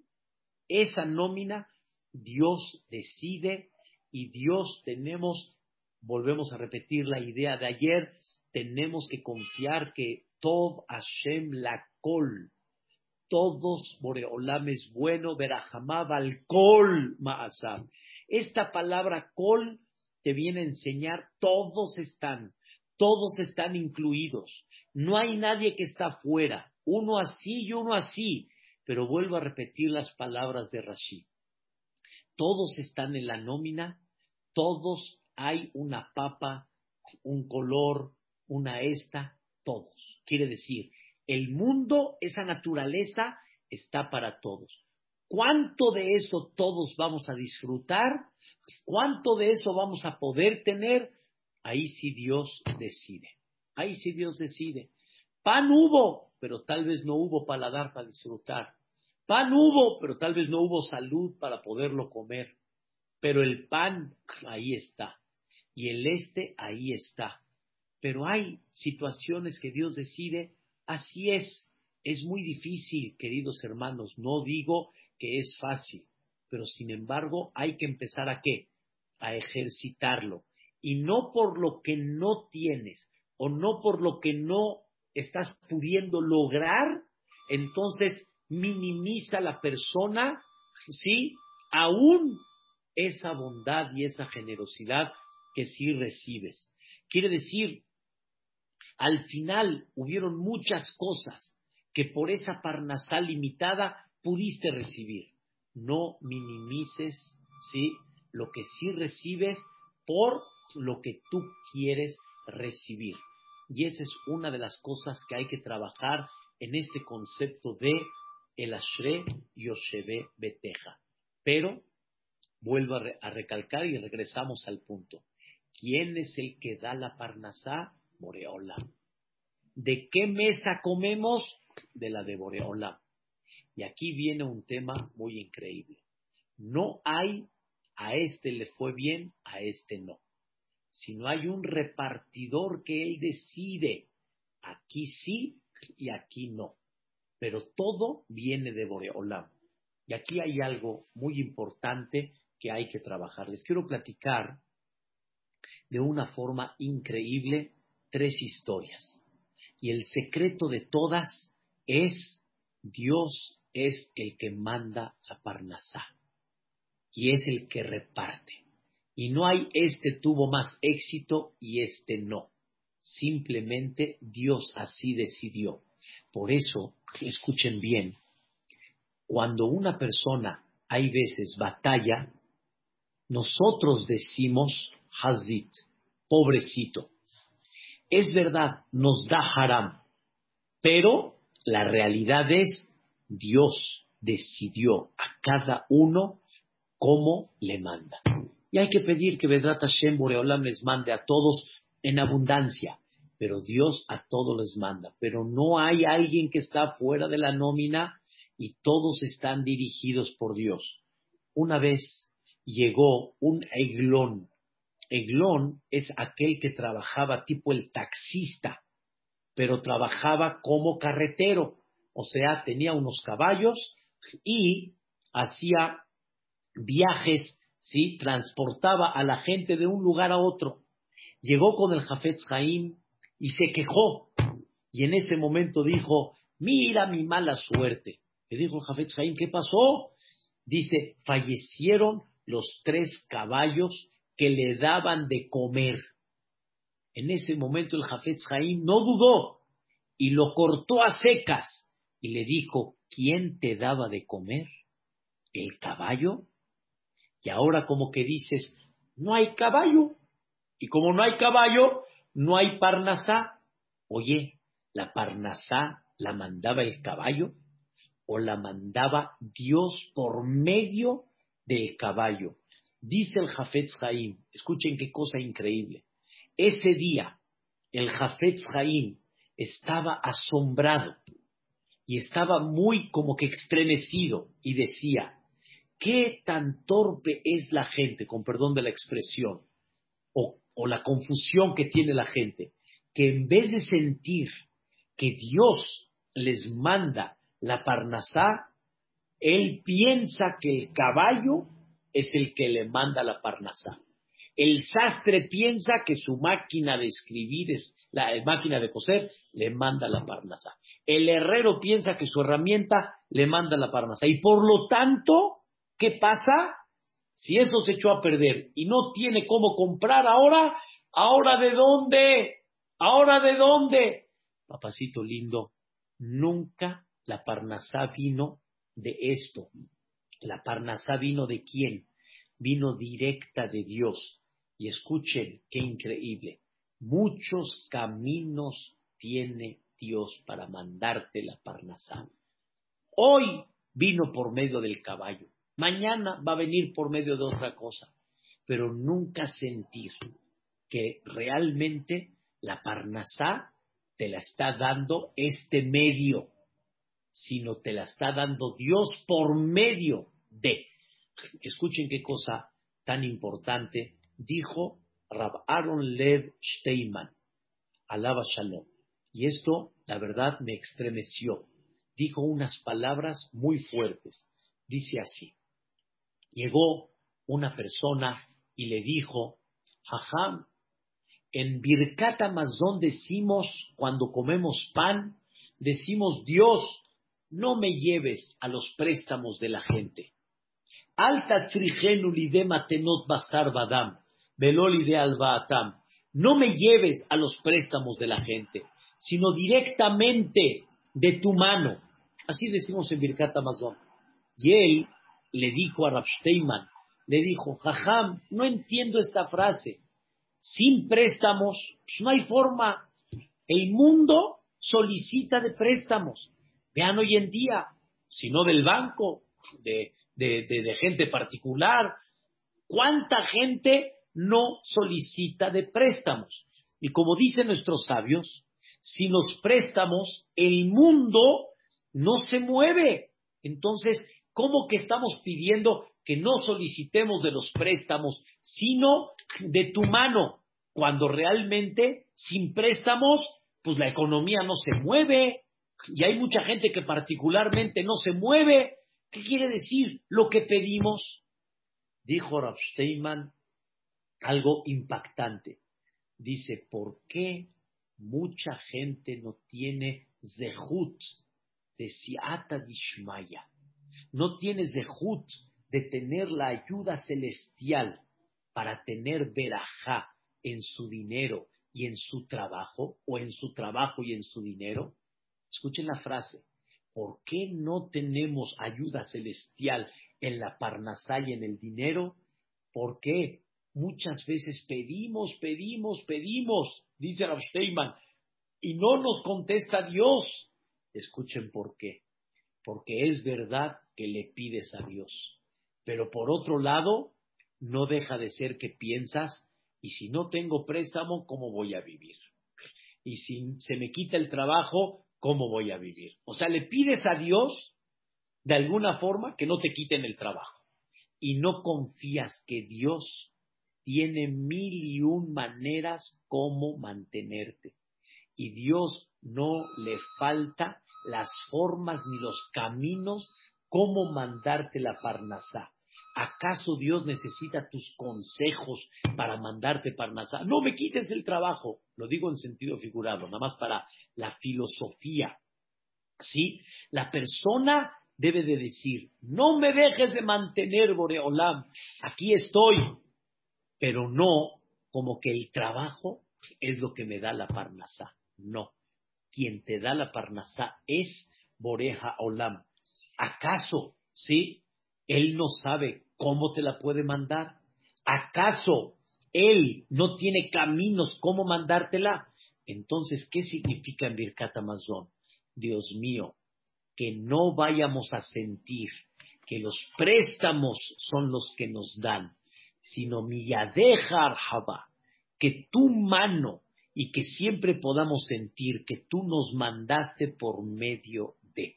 A: Esa nómina Dios decide y Dios tenemos, volvemos a repetir la idea de ayer, tenemos que confiar que Tov Hashem la Kol, todos Boreolam es bueno, Berajamab al Kol Maasam. Esta palabra Kol te viene a enseñar, todos están, todos están incluidos. No hay nadie que está fuera, uno así y uno así. Pero vuelvo a repetir las palabras de Rashid. Todos están en la nómina, todos hay una papa, un color, una esta, todos. Quiere decir, el mundo, esa naturaleza, está para todos. ¿Cuánto de eso todos vamos a disfrutar? ¿Cuánto de eso vamos a poder tener? Ahí sí Dios decide. Ahí sí Dios decide. Pan hubo, pero tal vez no hubo paladar para disfrutar. Pan hubo, pero tal vez no hubo salud para poderlo comer. Pero el pan ahí está. Y el este ahí está. Pero hay situaciones que Dios decide, así es. Es muy difícil, queridos hermanos. No digo que es fácil, pero sin embargo hay que empezar a qué? A ejercitarlo. Y no por lo que no tienes o no por lo que no estás pudiendo lograr, entonces minimiza la persona, ¿sí? Aún esa bondad y esa generosidad que sí recibes. Quiere decir, al final hubieron muchas cosas que por esa parnasá limitada pudiste recibir. No minimices, ¿sí? Lo que sí recibes por lo que tú quieres recibir. Y esa es una de las cosas que hay que trabajar en este concepto de el Ashre Yoshebe Beteja. Pero vuelvo a, recalcar y regresamos al punto. ¿Quién es el que da la parnasá? Boreola. ¿De qué mesa comemos? De la de Boreola. Y aquí viene un tema muy increíble. No hay, a este le fue bien, a este no. Sino hay un repartidor que él decide, aquí sí y aquí no. Pero todo viene de Boreolam. Y aquí hay algo muy importante que hay que trabajar. Les quiero platicar de una forma increíble tres historias. Y el secreto de todas es Dios es el que manda la Parnasá y es el que reparte. Y no hay este tuvo más éxito y este no. Simplemente Dios así decidió. Por eso, escuchen bien, cuando una persona hay veces batalla, nosotros decimos Hazit, pobrecito. Es verdad, nos da haram, pero la realidad es Dios decidió a cada uno cómo le manda. Y hay que pedir que Vedrat Hashem Boreolam les mande a todos en abundancia, pero Dios a todos les manda. Pero no hay alguien que está fuera de la nómina y todos están dirigidos por Dios. Una vez llegó un eglón. Eglón es aquel que trabajaba tipo el taxista, pero trabajaba como carretero. O sea, tenía unos caballos y hacía viajes, ¿sí? Transportaba a la gente de un lugar a otro. Llegó con el Jafetz Jaim y se quejó. Y en ese momento dijo, mira mi mala suerte. Le dijo el Jafetz Jaim, ¿qué pasó? Dice, fallecieron los tres caballos que le daban de comer. En ese momento el Jafetz Jaim no dudó y lo cortó a secas y le dijo, ¿quién te daba de comer? ¿El caballo? Y ahora como que dices, no hay caballo, Y como no hay caballo, no hay parnasá. Oye, ¿la parnasá la mandaba el caballo o la mandaba Dios por medio del caballo? Dice el Jafetz Haim, escuchen qué cosa increíble. Ese día, el Jafetz Haim estaba asombrado y estaba muy como que estremecido y decía, ¿qué tan torpe es la gente, con perdón de la expresión, o, o la confusión que tiene la gente, que en vez de sentir que Dios les manda la parnasá, él piensa que el caballo es el que le manda la parnasá. El sastre piensa que su máquina de escribir es la máquina de coser, le manda la parnasá. El herrero piensa que su herramienta le manda la parnasá. Y por lo tanto, ¿qué pasa? Si eso se echó a perder y no tiene cómo comprar ahora, ¿ahora de dónde? ¿Ahora de dónde? Papacito lindo, nunca la parnasá vino de esto. La parnasá vino de quién? Vino directa de Dios. Y escuchen qué increíble. Muchos caminos tiene Dios para mandarte la parnasá. Hoy vino por medio del caballo. Mañana va a venir por medio de otra cosa. Pero nunca sentir que realmente la parnasá te la está dando este medio, sino te la está dando Dios por medio de. Escuchen qué cosa tan importante dijo Rab Aaron Lev Steinman, alaba Shalom. Y esto, la verdad, me estremeció. Dijo unas palabras muy fuertes. Dice así. Llegó una persona y le dijo, Jajam, en Birkat Amazon decimos, cuando comemos pan, decimos, Dios, no me lleves a los préstamos de la gente. Alta tenot basar badam de No me lleves a los préstamos de la gente, sino directamente de tu mano. Así decimos en Birkat Amazon. Y él le dijo a Rav le dijo, Jajam, no entiendo esta frase. Sin préstamos, pues no hay forma. El mundo solicita de préstamos. Vean hoy en día, si no del banco, de, de gente particular, cuánta gente no solicita de préstamos. Y como dicen nuestros sabios, sin los préstamos el mundo no se mueve. Entonces, ¿cómo que estamos pidiendo que no solicitemos de los préstamos, sino de tu mano? Cuando realmente sin préstamos, pues la economía no se mueve. Y hay mucha gente que particularmente no se mueve. ¿Qué quiere decir lo que pedimos? Dijo Rav Steinman, algo impactante. Dice, ¿por qué mucha gente no tiene zehut de siata dishmaya? No tiene zehut de tener la ayuda celestial para tener verajá en su dinero y en su trabajo, o en su trabajo y en su dinero. Escuchen la frase. ¿Por qué no tenemos ayuda celestial en la parnasá y en el dinero? ¿Por qué? Muchas veces pedimos, pedimos, pedimos, dice Rav Steinman, y no nos contesta Dios. Escuchen por qué. Porque es verdad que le pides a Dios. Pero por otro lado, no deja de ser que piensas, y si no tengo préstamo, ¿cómo voy a vivir? Y si se me quita el trabajo, ¿cómo voy a vivir? O sea, le pides a Dios, de alguna forma, que no te quiten el trabajo. Y no confías que Dios tiene mil y un maneras como mantenerte. Y Dios no le falta las formas ni los caminos cómo mandarte la parnasá. ¿Acaso Dios necesita tus consejos para mandarte parnasá? No me quites el trabajo. Lo digo en sentido figurado, nada más para la filosofía. ¿Sí? La persona debe de decir, no me dejes de mantener, Boreolam. Aquí estoy pero no como que el trabajo es lo que me da la parnasá. No. Quien te da la parnasá es Boreja Olam. ¿Acaso, sí? Él no sabe cómo te la puede mandar. ¿Acaso Él no tiene caminos cómo mandártela. Entonces, ¿qué significa en Birkat Amazon? Dios mío, que no vayamos a sentir que los préstamos son los que nos dan, sino miyadeja arjaba, que tu mano y que siempre podamos sentir que tú nos mandaste por medio de,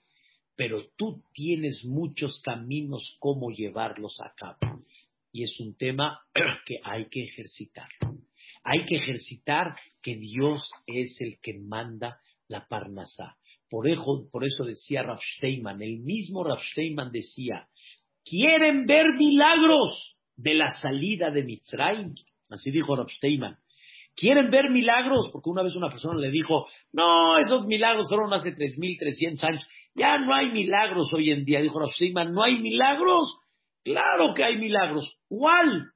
A: pero tú tienes muchos caminos cómo llevarlos a cabo. Y es un tema que hay que ejercitar. Hay que ejercitar que Dios es el que manda la parnasá. Por eso, por eso decía Rav Steinman, el mismo Rav Steinman decía, quieren ver milagros de la salida de Mitzrayim. Así dijo Steinman. Quieren ver milagros, porque una vez una persona le dijo, no, esos milagros fueron hace 3.300 años, ya no hay milagros hoy en día. Dijo Steinman, no hay milagros. Claro que hay milagros. ¿Cuál?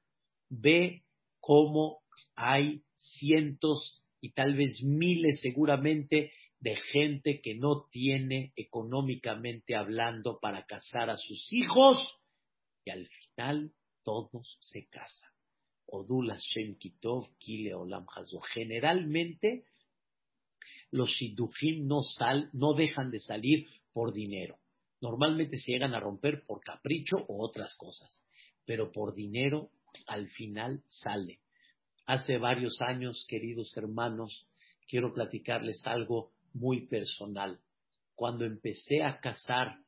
A: Ve cómo hay cientos y tal vez miles seguramente de gente que no tiene económicamente hablando para casar a sus hijos y al final todos se casan. Odula Shem Kitov, Kile Olam Generalmente los shidduchim no, no dejan de salir por dinero. Normalmente se llegan a romper por capricho o otras cosas, pero por dinero al final sale. Hace varios años, queridos hermanos, quiero platicarles algo muy personal. Cuando empecé a casar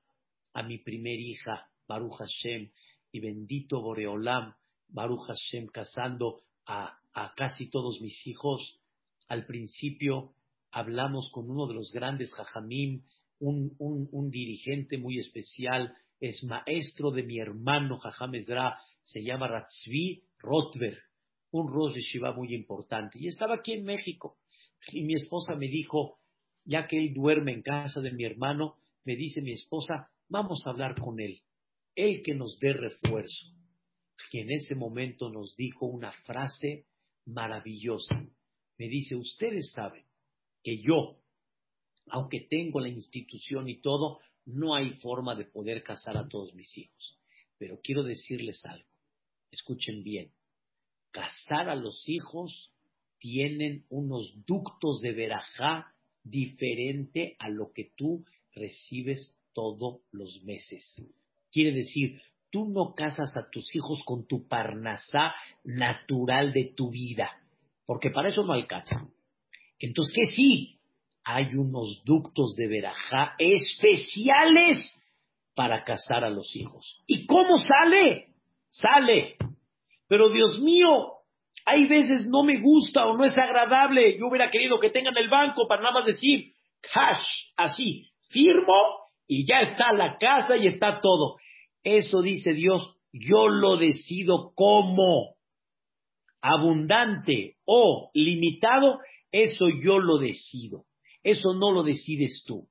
A: a mi primer hija, Baruch Hashem, y bendito Boreolam, Baruch Hashem, casando a, casi todos mis hijos, al principio hablamos con uno de los grandes Jajamim, un, un, dirigente muy especial, es maestro de mi hermano Jajam se llama Ratzvi Rotberg, un Rosh Shiva muy importante. Y estaba aquí en México. Y mi esposa me dijo, ya que él duerme en casa de mi hermano, me dice mi esposa, vamos a hablar con él, él que nos dé refuerzo. Y en ese momento nos dijo una frase maravillosa. Me dice, ustedes saben que yo, aunque tengo la institución y todo, no hay forma de poder casar a todos mis hijos. Pero quiero decirles algo. Escuchen bien. Casar a los hijos tienen unos ductos de verajá diferente a lo que tú recibes todos los meses. Quiere decir, tú no casas a tus hijos con tu parnasá natural de tu vida, porque para eso no alcanza. Entonces, ¿qué sí? Hay unos ductos de verajá especiales para casar a los hijos. ¿Y cómo sale? Sale. Pero Dios mío, hay veces no me gusta o no es agradable. Yo hubiera querido que tengan el banco para nada más decir cash, así, firmo y ya está la casa y está todo. Eso dice Dios, yo lo decido como abundante o limitado, eso yo lo decido. Eso no lo decides tú.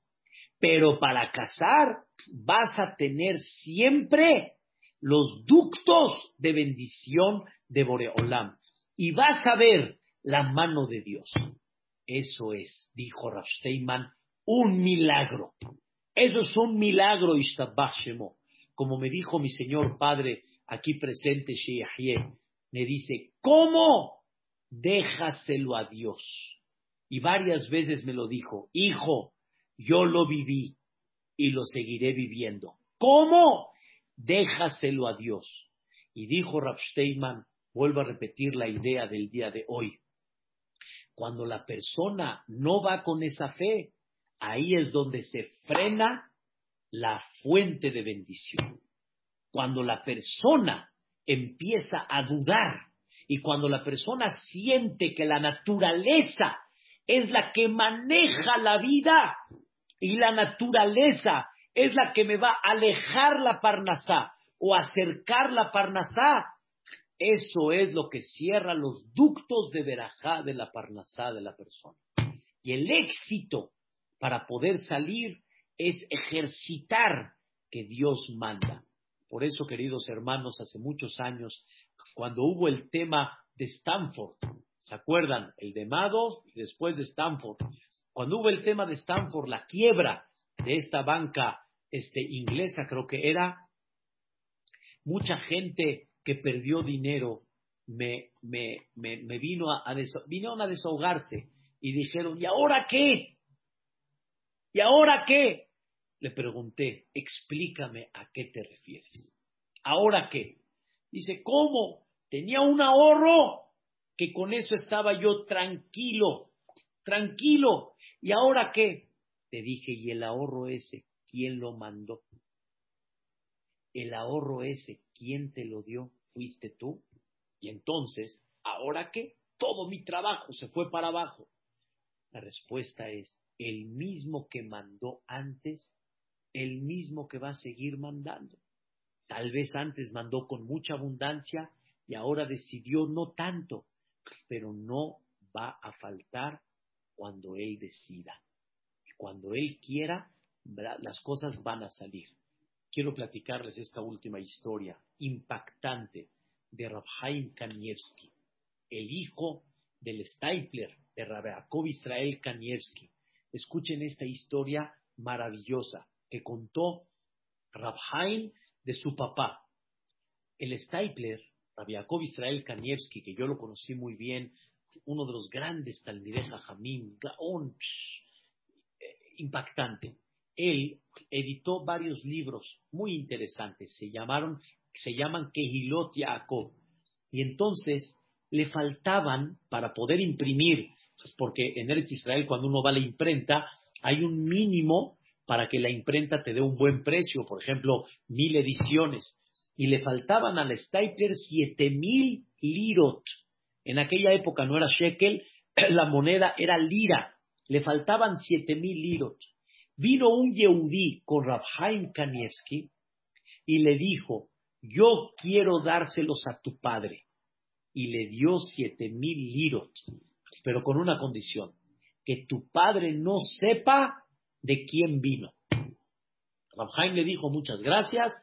A: Pero para casar vas a tener siempre los ductos de bendición de Boreolam y vas a ver la mano de Dios. Eso es, dijo Rav un milagro. Eso es un milagro, Ishtabach Como me dijo mi señor padre aquí presente, Sheyahye, me dice, ¿cómo? Déjaselo a Dios. Y varias veces me lo dijo, hijo, yo lo viví y lo seguiré viviendo. ¿Cómo? Déjaselo a Dios. Y dijo Rav Vuelvo a repetir la idea del día de hoy. Cuando la persona no va con esa fe, ahí es donde se frena la fuente de bendición. Cuando la persona empieza a dudar y cuando la persona siente que la naturaleza es la que maneja la vida y la naturaleza es la que me va a alejar la parnasá o acercar la parnasá, eso es lo que cierra los ductos de verajá de la parnasá de la persona. Y el éxito para poder salir es ejercitar que Dios manda. Por eso, queridos hermanos, hace muchos años, cuando hubo el tema de Stanford, ¿se acuerdan? El de Madoff y después de Stanford. Cuando hubo el tema de Stanford, la quiebra de esta banca este, inglesa, creo que era, mucha gente que perdió dinero me, vino a vinieron a desahogarse y dijeron, ¿y ahora qué? ¿Y ahora qué? Le pregunté, explícame a qué te refieres. ¿Ahora qué? Dice, ¿cómo? Tenía un ahorro que con eso estaba yo tranquilo, tranquilo. ¿Y ahora qué? Te dije, ¿y el ahorro ese, quién lo mandó? El ahorro ese, ¿quién te lo dio? ¿Fuiste tú? Y entonces, ¿ahora qué? Todo mi trabajo se fue para abajo. La respuesta es, el mismo que mandó antes, el mismo que va a seguir mandando. Tal vez antes mandó con mucha abundancia y ahora decidió no tanto, pero no va a faltar cuando Él decida. Cuando Él quiera, las cosas van a salir. Quiero platicarles esta última historia impactante de Rabhaim Kanievski, el hijo del Stapler de Rabbi Israel Kanievski. Escuchen esta historia maravillosa que contó Rabhaim de su papá. El Stapler, Rabbi Israel Kanievski, que yo lo conocí muy bien, uno de los grandes Gaon, eh, impactante. Él editó varios libros muy interesantes, se llamaron, se llaman Kehilot Yaakov. Y entonces le faltaban para poder imprimir, porque en Eretz Israel cuando uno va a la imprenta hay un mínimo para que la imprenta te dé un buen precio, por ejemplo, mil ediciones. Y le faltaban al Stapler siete mil lirot. En aquella época no era shekel, la moneda era lira. Le faltaban siete mil lirot. Vino un Yehudí con Rabhaim Kanievski y le dijo, yo quiero dárselos a tu padre. Y le dio siete mil lirot, pero con una condición, que tu padre no sepa de quién vino. Rabhaim le dijo muchas gracias,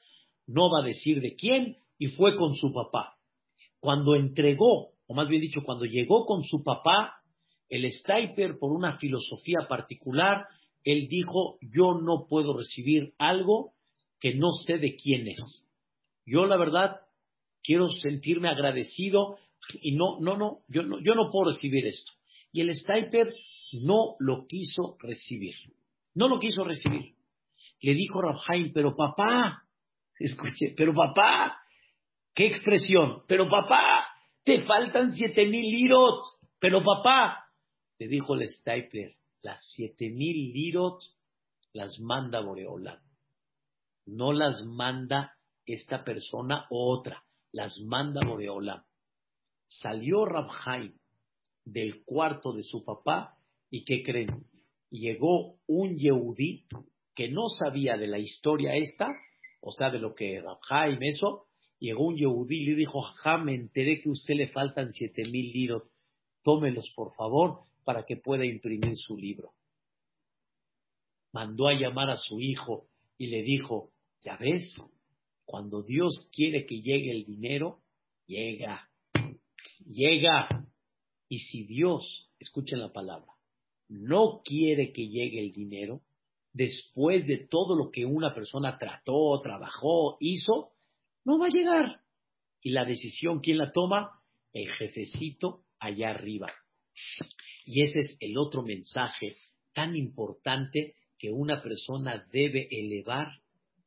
A: no va a decir de quién, y fue con su papá. Cuando entregó, o más bien dicho, cuando llegó con su papá, el Stiper, por una filosofía particular, él dijo, yo no puedo recibir algo que no sé de quién es. Yo, la verdad, quiero sentirme agradecido y no, no, no, yo no, yo no puedo recibir esto. Y el Stiper no lo quiso recibir. No lo quiso recibir. Le dijo Rabhaim, pero papá, escuche, pero papá, qué expresión, pero papá, te faltan siete mil lirot, pero papá, le dijo el Stapler, las siete mil lirot las manda Boreolam, no las manda esta persona o otra, las manda Boreolam. Salió Rabhaim del cuarto de su papá y ¿qué creen? Llegó un Yehudí que no sabía de la historia esta, o sea, de lo que era Jaime, eso, llegó un Yehudí y le dijo, ja, me enteré que a usted le faltan siete mil liros, tómelos por favor para que pueda imprimir su libro. Mandó a llamar a su hijo y le dijo, ya ves, cuando Dios quiere que llegue el dinero, llega, llega. Y si Dios, escuchen la palabra, no quiere que llegue el dinero, después de todo lo que una persona trató, trabajó, hizo, no va a llegar. Y la decisión, ¿quién la toma? El jefecito allá arriba. Y ese es el otro mensaje tan importante que una persona debe elevar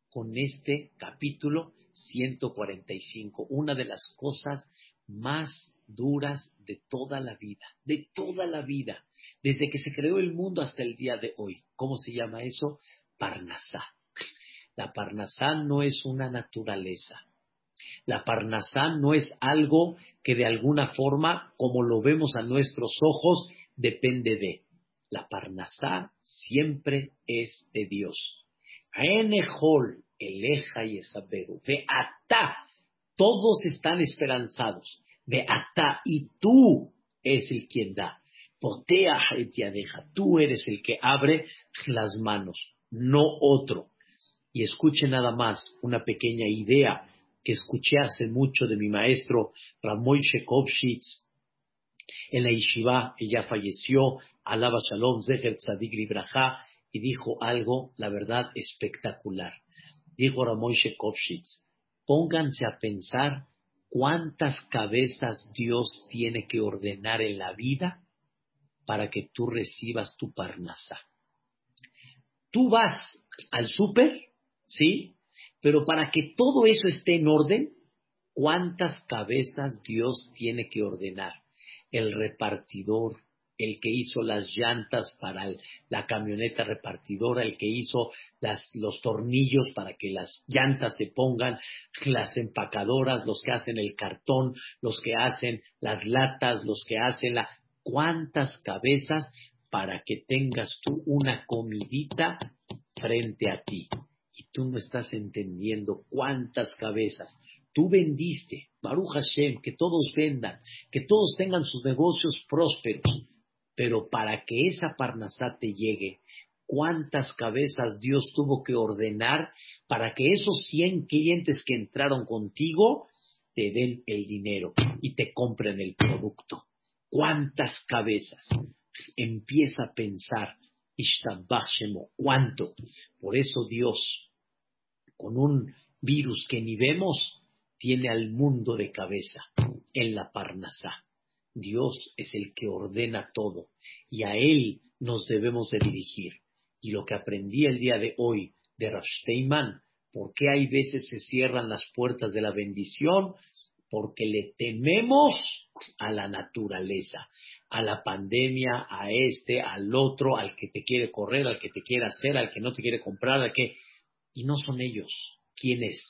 A: con este capítulo 145. Una de las cosas más duras de toda la vida, de toda la vida desde que se creó el mundo hasta el día de hoy. ¿Cómo se llama eso? Parnasá. La Parnasá no es una naturaleza. La Parnasá no es algo que de alguna forma, como lo vemos a nuestros ojos, depende de. La Parnasá siempre es de Dios. Enejol, eleja y. Ve ata. Todos están esperanzados. Ve ata. Y tú es el quien da. Potea deja. Tú eres el que abre las manos, no otro. Y escuche nada más una pequeña idea que escuché hace mucho de mi maestro Ramoy Shekovshitz en la Yeshiva. Ella falleció, alaba Shalom, Zeher Tzadik Libraja, y dijo algo, la verdad, espectacular. Dijo Ramoy Shekovshitz, pónganse a pensar ¿Cuántas cabezas Dios tiene que ordenar en la vida para que tú recibas tu parnasa? Tú vas al súper, ¿sí? Pero para que todo eso esté en orden, ¿cuántas cabezas Dios tiene que ordenar? El repartidor, el que hizo las llantas para la camioneta repartidora, el que hizo los tornillos para que las llantas se pongan, las empacadoras, los que hacen el cartón, los que hacen las latas, los que hacen la... ¿Cuántas cabezas para que tengas tú una comidita frente a ti? Y tú no estás entendiendo cuántas cabezas. Tú vendiste, Baruch Hashem, que todos vendan, que todos tengan sus negocios prósperos pero para que esa parnasá te llegue, ¿cuántas cabezas Dios tuvo que ordenar para que esos 100 clientes que entraron contigo te den el dinero y te compren el producto? ¿Cuántas cabezas? Empieza a pensar, ¿cuánto? Por eso Dios, con un virus que ni vemos, tiene al mundo de cabeza en la parnasá. Dios es el que ordena todo y a Él nos debemos de dirigir. Y lo que aprendí el día de hoy de Rav Steinman, ¿por qué hay veces se cierran las puertas de la bendición? Porque le tememos a la naturaleza, a la pandemia, a este, al otro, al que te quiere correr, al que te quiere hacer, al que no te quiere comprar, al que... Y no son ellos. ¿Quién es?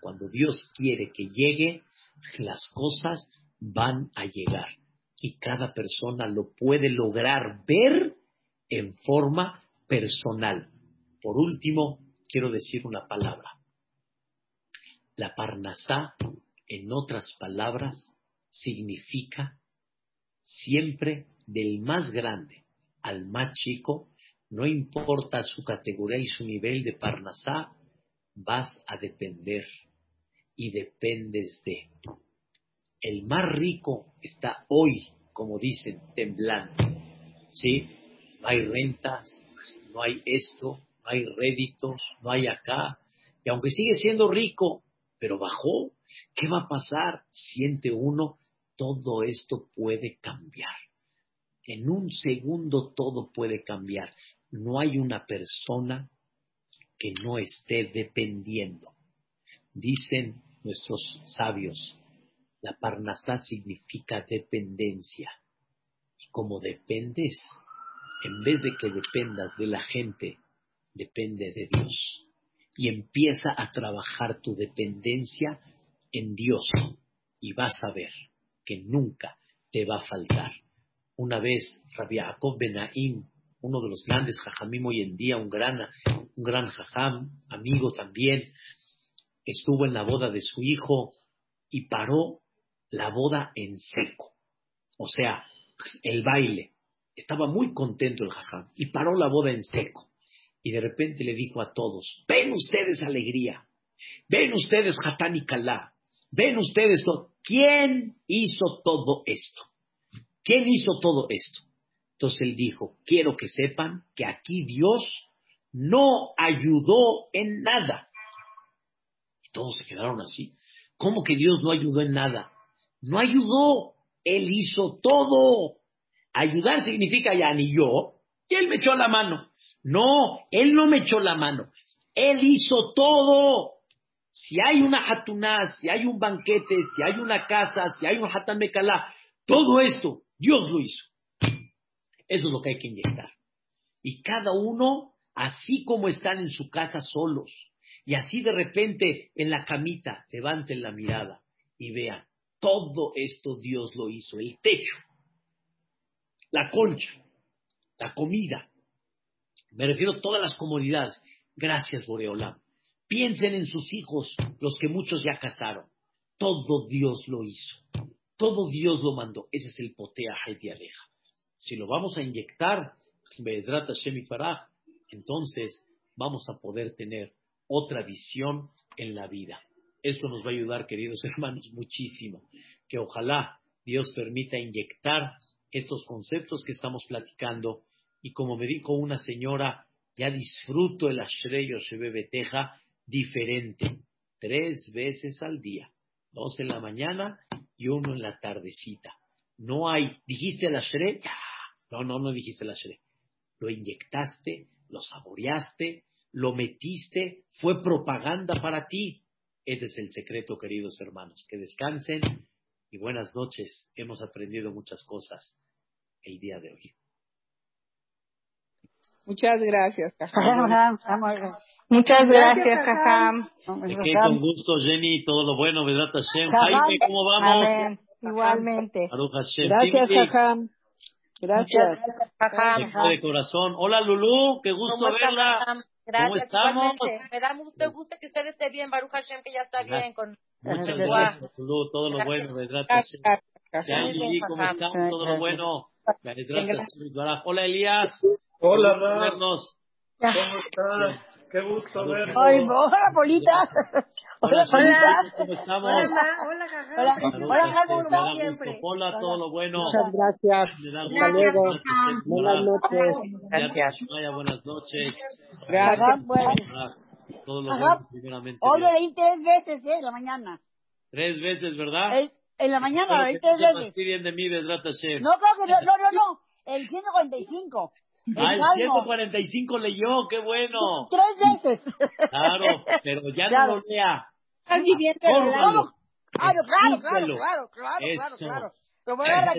A: Cuando Dios quiere que llegue, las cosas van a llegar. Y cada persona lo puede lograr ver en forma personal. Por último, quiero decir una palabra. La parnasá, en otras palabras, significa siempre del más grande al más chico, no importa su categoría y su nivel de parnasá, vas a depender y dependes de el más rico está hoy, como dicen, temblando. ¿Sí? No hay rentas, no hay esto, no hay réditos, no hay acá. Y aunque sigue siendo rico, pero bajó, ¿qué va a pasar? Siente uno, todo esto puede cambiar. En un segundo todo puede cambiar. No hay una persona que no esté dependiendo. Dicen nuestros sabios, la parnasá significa dependencia. Y como dependes, en vez de que dependas de la gente, depende de Dios. Y empieza a trabajar tu dependencia en Dios. Y vas a ver que nunca te va a faltar. Una vez, Rabbi Jacob Benaim, uno de los grandes jajamim hoy en día, un gran, un gran jajam, amigo también, estuvo en la boda de su hijo y paró la boda en seco. O sea, el baile. Estaba muy contento el jajam y paró la boda en seco. Y de repente le dijo a todos, ven ustedes alegría, ven ustedes Hatán y Kalá, ven ustedes todo. ¿Quién hizo todo esto? ¿Quién hizo todo esto? Entonces él dijo, quiero que sepan que aquí Dios no ayudó en nada. Todos se quedaron así. ¿Cómo que Dios no ayudó en nada? No ayudó, él hizo todo. Ayudar significa ya ni yo, y él me echó la mano. No, él no me echó la mano. Él hizo todo. Si hay una hatuná, si hay un banquete, si hay una casa, si hay un hatamekalá, todo esto, Dios lo hizo. Eso es lo que hay que inyectar. Y cada uno, así como están en su casa solos, y así de repente en la camita, levanten la mirada y vean, todo esto Dios lo hizo, el techo, la concha, la comida. Me refiero a todas las comodidades. Gracias, Boreolam. Piensen en sus hijos, los que muchos ya casaron. Todo Dios lo hizo. Todo Dios lo mandó. Ese es el potea de Aleja. Si lo vamos a inyectar, entonces vamos a poder tener otra visión en la vida. Esto nos va a ayudar, queridos hermanos, muchísimo. Que ojalá Dios permita inyectar estos conceptos que estamos platicando. Y como me dijo una señora, ya disfruto el Ashrey Beteja diferente, tres veces al día. dos en la mañana y uno en la tardecita. No hay, dijiste la shre, no, no, no dijiste la shre. Lo inyectaste, lo saboreaste, lo metiste, fue propaganda para ti. Ese es el secreto, queridos hermanos. Que descansen y buenas noches. Hemos aprendido muchas cosas el día de hoy.
B: Muchas gracias,
C: Muchas gracias, Cajam.
A: con gusto, Jenny, todo lo bueno, ¿verdad, Hashem? Jaime, ¿cómo vamos?
C: Igualmente.
B: Gracias, Cajam. Gracias.
A: Cajam. De corazón. Hola, Lulú, qué gusto verla.
D: Gracias,
A: ¿Cómo estamos?
D: Me da mucho gusto que usted esté bien, Baruch Hashem, que ya está bien. Con...
A: Muchas gracias, Lulú, todo lo bueno, ¿verdad, Hashem? ¿cómo estamos? Todo lo bueno. Hola, Elías.
E: Hola, Ra. ¿Cómo estás? Qué gusto verte.
C: Hola, Polita. Hola, Polita.
A: ¿Cómo estamos?
C: Hola, Hola, Hola,
A: siempre. Hola, todo lo bueno.
B: Muchas gracias.
A: Hasta
B: luego. Buenas noches.
A: Gracias. buenas noches.
B: Gracias.
A: Todo lo bueno, primeramente.
C: Hoy lo leí tres veces, ¿eh? En la mañana.
A: Tres veces, ¿verdad?
C: en la mañana lo leí tres veces.
A: bien de mí,
C: No, creo que no, no, no, no. El 145.
A: Ah, el 145 leyó, qué bueno.
C: Tres veces.
A: Claro, pero ya no lo lea.
C: Estás viviendo Claro, claro, claro, claro, claro, claro, claro. Lo voy a